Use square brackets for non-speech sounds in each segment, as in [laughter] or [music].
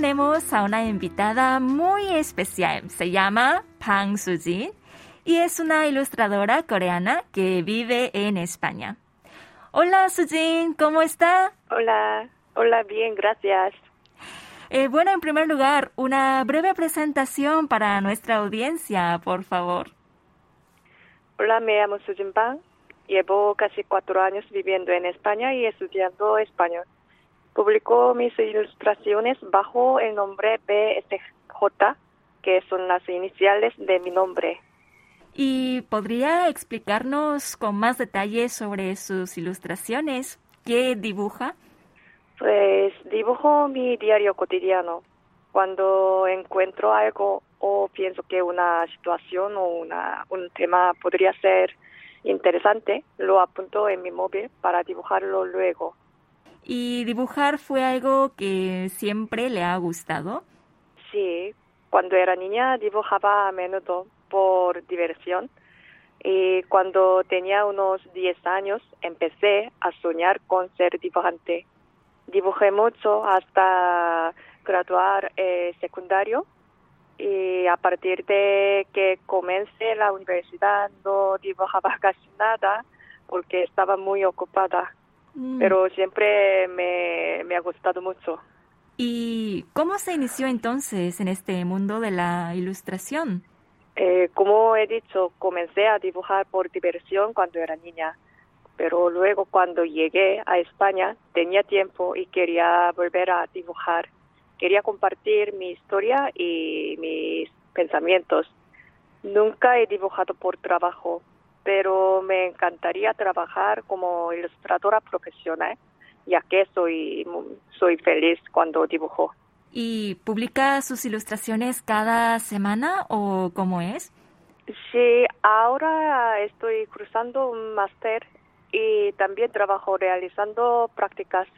tenemos a una invitada muy especial. Se llama Pang Sujin y es una ilustradora coreana que vive en España. Hola Sujin, ¿cómo está? Hola, hola, bien, gracias. Eh, bueno, en primer lugar, una breve presentación para nuestra audiencia, por favor. Hola, me llamo Sujin Pang. Llevo casi cuatro años viviendo en España y estudiando español. Publicó mis ilustraciones bajo el nombre BSJ, que son las iniciales de mi nombre. ¿Y podría explicarnos con más detalles sobre sus ilustraciones? ¿Qué dibuja? Pues dibujo mi diario cotidiano. Cuando encuentro algo o pienso que una situación o una, un tema podría ser interesante, lo apunto en mi móvil para dibujarlo luego. ¿Y dibujar fue algo que siempre le ha gustado? Sí, cuando era niña dibujaba a menudo por diversión y cuando tenía unos 10 años empecé a soñar con ser dibujante. Dibujé mucho hasta graduar eh, secundario y a partir de que comencé la universidad no dibujaba [laughs] casi nada porque estaba muy ocupada, Mm. pero siempre me, me ha gustado mucho. ¿Y cómo se inició entonces en este mundo de la ilustración? Eh, como he dicho, comencé a dibujar por diversión cuando era niña, pero luego cuando llegué a España tenía tiempo y quería volver a dibujar. Quería compartir mi historia y mis pensamientos. Nunca he dibujado por trabajo, pero me encantaría trabajar como ilustradora profesional, ya que soy, soy feliz cuando dibujo. ¿Y publica sus ilustraciones cada semana o cómo es? Sí, ahora estoy cruzando un máster y también trabajo realizando prácticas,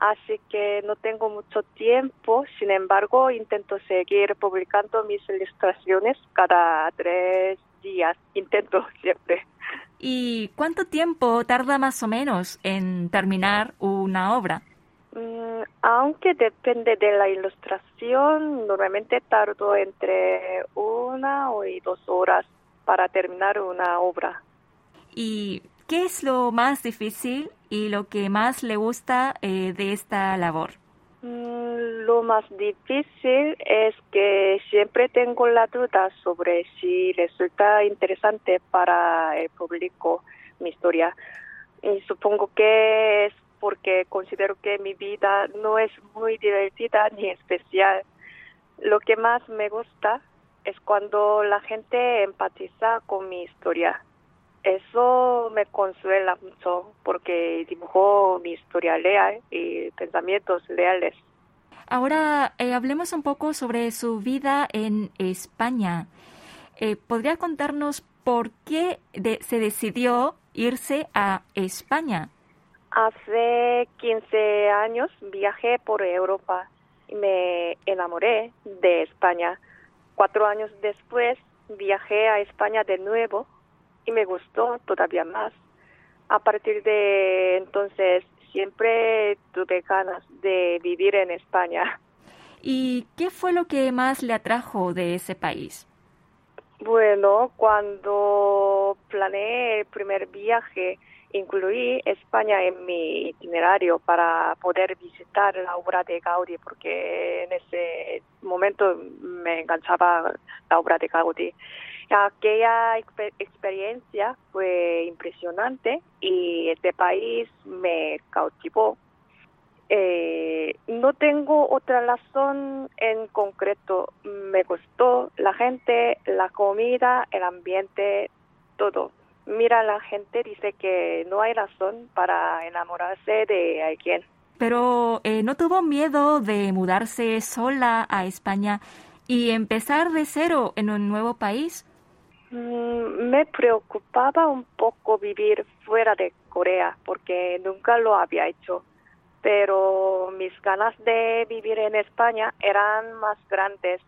así que no tengo mucho tiempo. Sin embargo, intento seguir publicando mis ilustraciones cada tres días. Intento [laughs] siempre. ¿Y cuánto tiempo tarda más o menos en terminar una obra? Mm, aunque depende de la ilustración, normalmente tardo entre una y dos horas para terminar una obra. ¿Y qué es lo más difícil y lo que más le gusta eh, de esta labor? Mm, Lo más difícil es que siempre tengo la duda sobre si resulta interesante para el público mi historia. Y supongo que es porque considero que mi vida no es muy divertida ni especial. Lo que más me gusta es cuando la gente empatiza con mi historia. Eso me consuela mucho porque dibujo mi historia real y pensamientos reales. Ahora eh, hablemos un poco sobre su vida en España. Eh, ¿Podría contarnos por qué se decidió irse a España? Hace 15 años viajé por Europa y me enamoré de España. Cuatro años después viajé a España de nuevo y me gustó todavía más. A partir de entonces siempre tuve ganas de vivir en España. ¿Y qué fue lo que más le atrajo de ese país? Bueno, cuando planeé el primer viaje, incluí España en mi itinerario para poder visitar la obra de Gaudí, porque en ese momento me enganchaba la obra de Gaudí. Aquella exper- experiencia fue impresionante y este país me cautivó. Eh, no tengo otra razón en concreto. Me gustó la gente, la comida, el ambiente, todo. Mira, la gente dice que no hay razón para enamorarse de alguien. Pero eh, ¿no tuvo miedo de mudarse sola a España y empezar de cero en un nuevo país? Mm, Me preocupaba un poco vivir fuera de Corea porque nunca lo había hecho, pero mis ganas de vivir en España eran más grandes.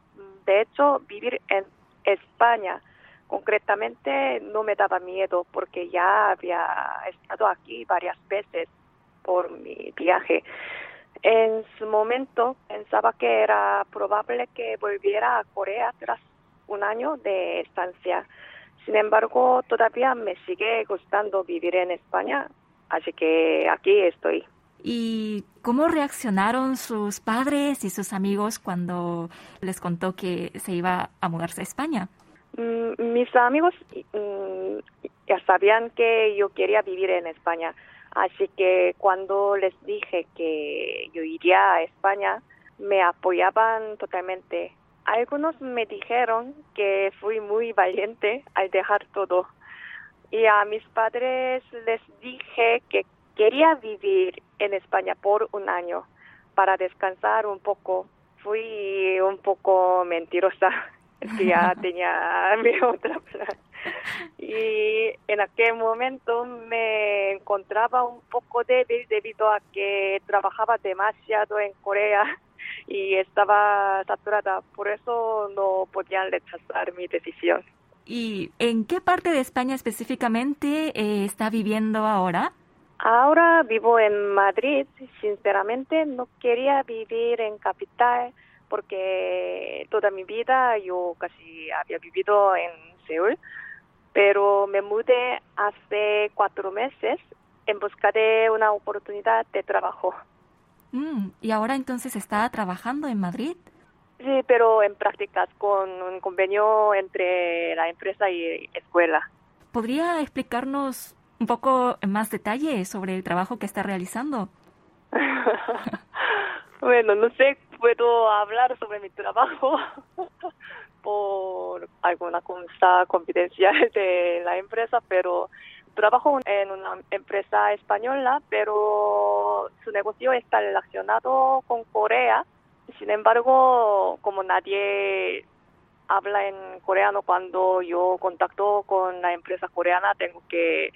De hecho, vivir en España concretamente no me daba miedo porque ya había estado aquí varias veces por mi viaje. En su momento pensaba que era probable que volviera a Corea tras un año de estancia. Sin embargo, todavía me sigue gustando vivir en España, así que aquí estoy. ¿Y cómo reaccionaron sus padres y sus amigos cuando les contó que se iba a mudarse a España? Mm, mis amigos mm, ya sabían que yo quería vivir en España, así que cuando les dije que yo iría a España, me apoyaban totalmente. Algunos me dijeron que fui muy valiente al dejar todo. Y a mis padres les dije que quería vivir en España por un año para descansar un poco. Fui un poco mentirosa, [laughs] ya [laughs] tenía mi otra plan. Y en aquel momento me encontraba un poco débil debido a que trabajaba demasiado en Corea [laughs] y estaba saturada. Por eso no podían rechazar mi decisión. ¿Y en qué parte de España específicamente eh, está viviendo ahora? Ahora vivo en Madrid. Sinceramente no quería vivir en capital porque toda mi vida yo casi había vivido en Seúl, pero me mudé hace cuatro meses en busca de una oportunidad de trabajo. Mm, ¿Y ahora entonces está trabajando en Madrid? Sí, pero en prácticas con un convenio entre la empresa y escuela. ¿Podría explicarnos un poco más detalle sobre el trabajo que está realizando. [laughs] bueno, no sé, puedo hablar sobre mi trabajo [laughs] por alguna cosa confidencial [laughs] de la empresa, pero trabajo en una empresa española, pero su negocio está relacionado con Corea. Sin embargo, como nadie habla en coreano cuando yo contacto con la empresa coreana, tengo que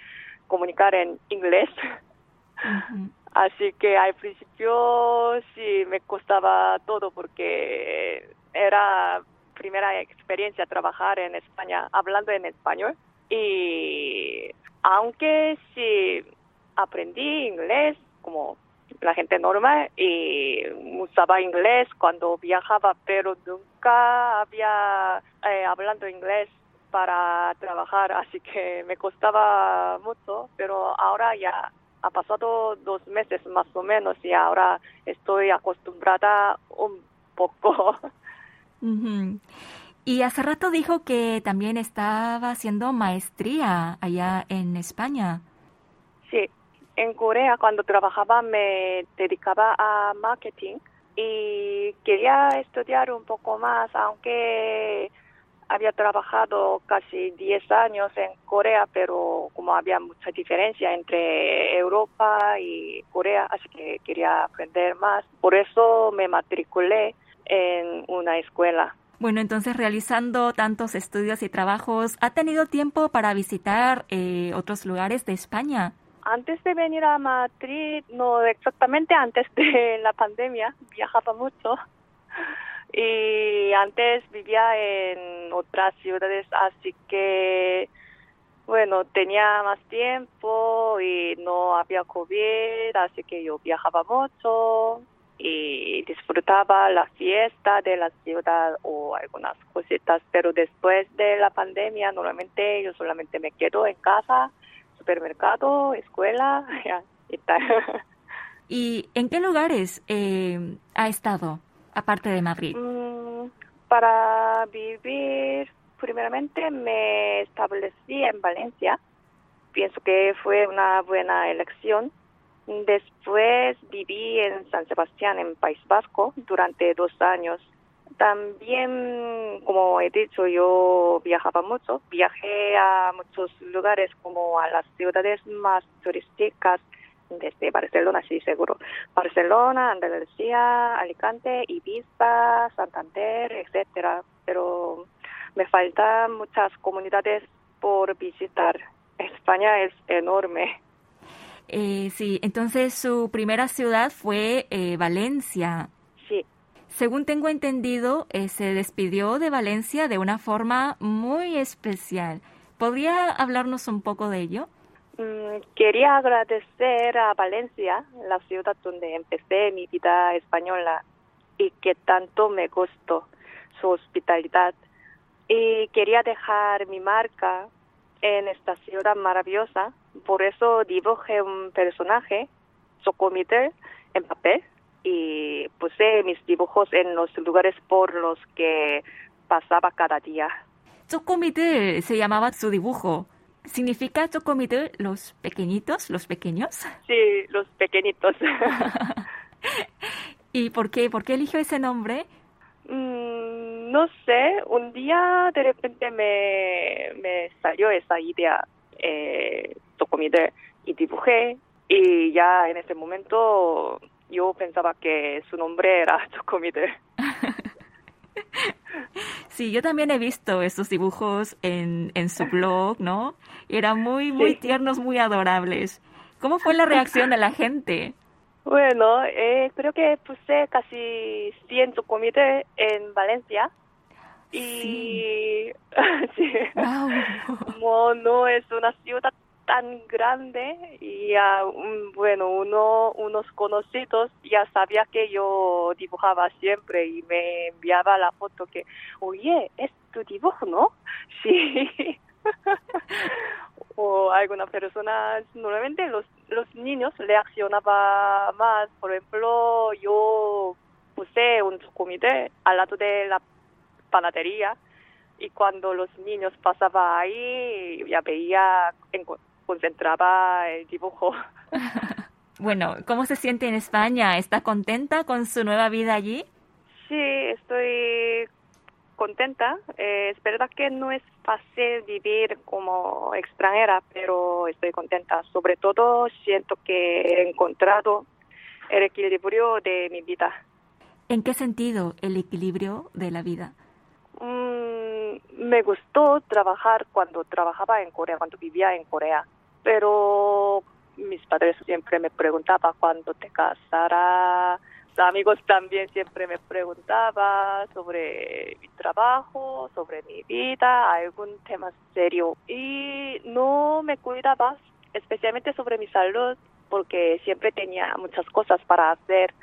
comunicar en inglés. Así que al principio sí me costaba todo porque era primera experiencia trabajar en España hablando en español y aunque sí aprendí inglés como la gente normal y usaba inglés cuando viajaba pero nunca había eh, hablando inglés para trabajar, así que me costaba mucho, pero ahora ya ha pasado dos meses más o menos y ahora estoy acostumbrada un poco. Y hace rato dijo que también estaba haciendo maestría allá en España. Sí, en Corea cuando trabajaba me dedicaba a marketing y quería estudiar un poco más, aunque había trabajado casi 10 años en Corea, pero como había mucha diferencia entre Europa y Corea, así que quería aprender más. Por eso me matriculé en una escuela. Bueno, entonces realizando tantos estudios y trabajos, ¿ha tenido tiempo para visitar eh, otros lugares de España? Antes de venir a Madrid, no exactamente antes de la pandemia, [laughs] viajaba mucho y antes vivía en otras ciudades, así que bueno, tenía más tiempo y no había COVID, así que yo viajaba mucho y disfrutaba la fiesta de la ciudad o algunas cositas, pero después de la pandemia normalmente yo solamente me quedo en casa, supermercado, escuela [laughs] y tal. ¿Y en qué lugares eh, ha estado? Aparte de Madrid? Mm, para vivir, primeramente me establecí en Valencia. Pienso que fue una buena elección. Después viví en San Sebastián, en País Vasco, durante dos años. También, como he dicho, yo viajaba mucho. Viajé a muchos lugares, como a las ciudades más turísticas desde Barcelona, sí, seguro. Barcelona, Andalucía, Alicante, Ibiza, Santander, etcétera. Pero me faltan muchas comunidades por visitar. España es enorme. Eh, sí, entonces su primera ciudad fue eh, Valencia. Sí. Según tengo entendido, eh, se despidió de Valencia de una forma muy especial. ¿Podría hablarnos un poco de ello? Mm, quería agradecer a Valencia, la ciudad donde empecé mi vida española y que tanto me gustó su hospitalidad. Y quería dejar mi marca en esta ciudad maravillosa, por eso dibujé un personaje, Socomiter, en papel y puse mis dibujos en los lugares por los que pasaba cada día. Chocomiter se llamaba su dibujo. ¿Significa Chocomiter los pequeñitos, los pequeños? Sí, los pequeñitos. [laughs] ¿Y por qué? ¿Por qué eligió ese nombre? Mm, no sé, un día de repente me, me salió esa idea, eh, y dibujé. Y ya en ese momento yo pensaba que su nombre era Chocomiter. Sí, yo también he visto esos dibujos en, en su blog, ¿no? Eran muy, muy tiernos, muy adorables. ¿Cómo fue la reacción de la gente? Bueno, eh, creo que puse casi 100 comités en Valencia. Y sí. [laughs] Wow. no es una ciudad tan grande y bueno, uno, unos conocidos ya sabía que yo dibujaba siempre y me enviaba la foto que, oye, es tu dibujo, ¿no? [laughs] Sí. [laughs] o alguna persona, normalmente los, los niños reaccionaban más. Por ejemplo, yo puse un comité al lado de la panadería y cuando los niños pasaban ahí ya veía concentraba el dibujo. [laughs] bueno, ¿cómo se siente en España? ¿Está contenta con su nueva vida allí? Sí, estoy contenta. Eh, es verdad que no es fácil vivir como extranjera, pero estoy contenta. Sobre todo siento que he encontrado el equilibrio de mi vida. ¿En qué sentido el equilibrio de la vida? Me gustó trabajar cuando trabajaba en Corea, cuando vivía en Corea pero mis padres siempre me preguntaban cuándo te casarás. Amigos también siempre me preguntaban sobre mi trabajo, sobre mi vida, algún tema serio. Y no me cuidaba, especialmente sobre mi salud, porque siempre tenía muchas cosas para hacer.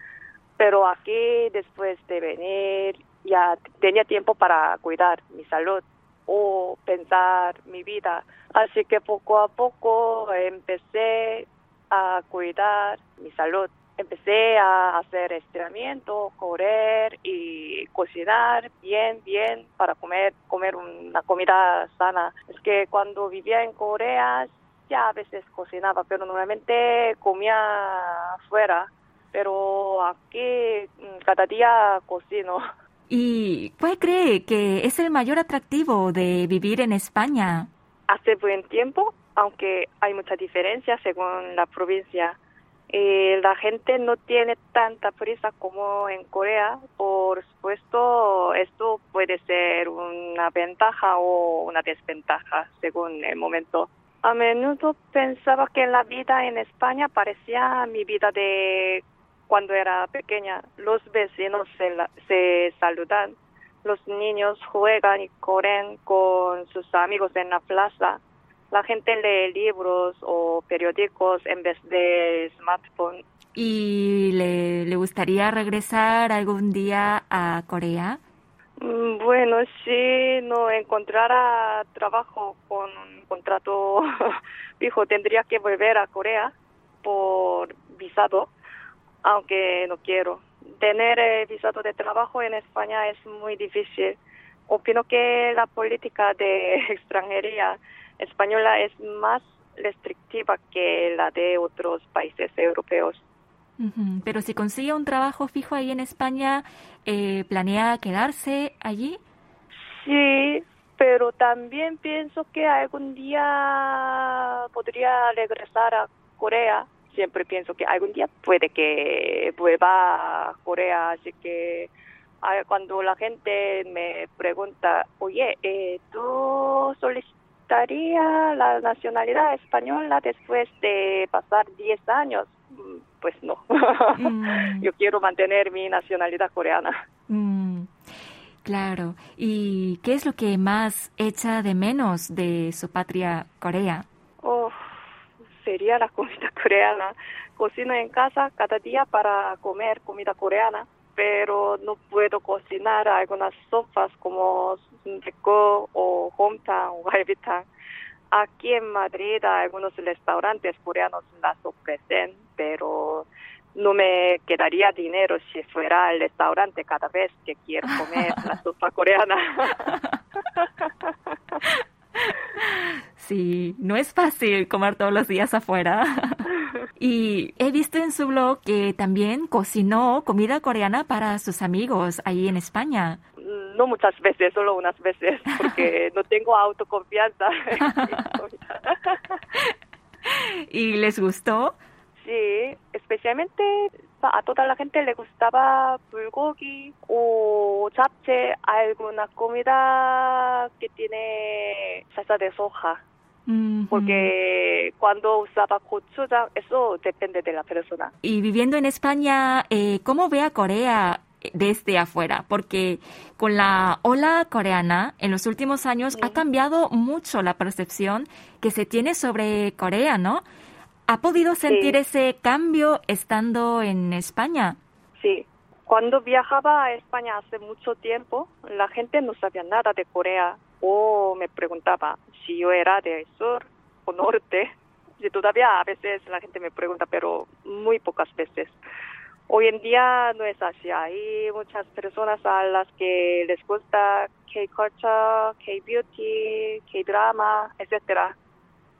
Pero aquí, después de venir, ya tenía tiempo para cuidar mi salud o pensar mi vida. Así que poco a poco empecé a cuidar mi salud. Empecé a hacer estiramiento, correr y cocinar bien, bien para comer, comer una comida sana. Es que cuando vivía en Corea ya a veces cocinaba, pero normalmente comía afuera. Pero aquí mm, cada día cocino. [laughs] ¿Y cuál cree que es el mayor atractivo de vivir en España? Hace buen tiempo, aunque hay mucha diferencia según la provincia. Eh, la gente no tiene tanta prisa como en Corea. Por supuesto, esto puede ser una ventaja o una desventaja según el momento. A menudo pensaba que la vida en España parecía mi vida de cuando era pequeña, los vecinos se, se saludan, los niños juegan y corren con sus amigos en la plaza, la gente lee libros o periódicos en vez de smartphone. ¿Y le, le gustaría regresar algún día a Corea? Mm, bueno, si no encontrara trabajo con un contrato [laughs] fijo, tendría que volver a Corea por visado aunque no quiero. Tener el visado de trabajo en España es muy difícil. Opino que la política de [laughs] extranjería española es más restrictiva que la de otros países europeos. Pero si consigue un trabajo fijo ahí en España, eh, ¿planea quedarse allí? Sí, pero también pienso que algún día podría regresar a Corea siempre pienso que algún día puede que vuelva a Corea, así que cuando la gente me pregunta, oye, eh, ¿tú solicitarías la nacionalidad española después de pasar 10 años? Mm, pues no, mm. [laughs] yo quiero mantener mi nacionalidad coreana. Mm, claro, ¿y qué es lo que más echa de menos de su patria Corea? Quería la [laughs] comida coreana. Cocino en casa cada día para comer comida coreana, pero no puedo cocinar algunas sopas como Sundeco o Hometown o Galvitang. Aquí en Madrid algunos restaurantes coreanos las ofrecen, pero no me quedaría dinero si fuera al restaurante cada vez que quiero comer [laughs] la sopa coreana. [laughs] Sí, no es fácil comer todos los días afuera. [laughs] y he visto en su blog que también cocinó comida coreana para sus amigos ahí en España. No muchas veces, solo unas veces, porque [laughs] no tengo autoconfianza. [laughs] ¿Y les gustó? Sí, especialmente a toda la gente le gustaba bulgogi o japchae, alguna comida que tiene salsa de soja. Porque cuando usaba gochujang, eso depende de la persona. Y viviendo en España, eh, ¿cómo ve a Corea desde afuera? Porque con la ola coreana, en los últimos años ha cambiado mucho la percepción que se tiene sobre Corea, ¿no? ¿Ha podido sentir ese cambio estando en España? Sí. Cuando viajaba a España hace mucho tiempo, la gente no sabía nada de Corea o me preguntaba si yo era de sur o norte. Y todavía a veces la gente me pregunta, pero muy pocas veces. Hoy en día no es así. Hay muchas personas a las que les gusta K-culture, K-beauty, K-drama, etcétera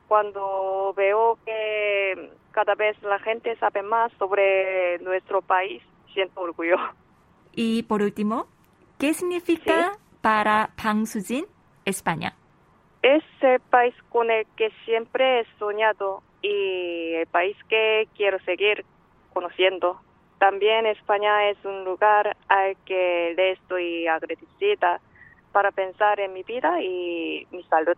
cuando veo que cada vez la gente sabe más sobre nuestro país, siento orgullo. Y por último, ¿qué significa para Pang Sujin España? Es el país con el que siempre he soñado y el país que quiero seguir conociendo. También España es un lugar al que le estoy agradecida para pensar en mi vida y mi salud.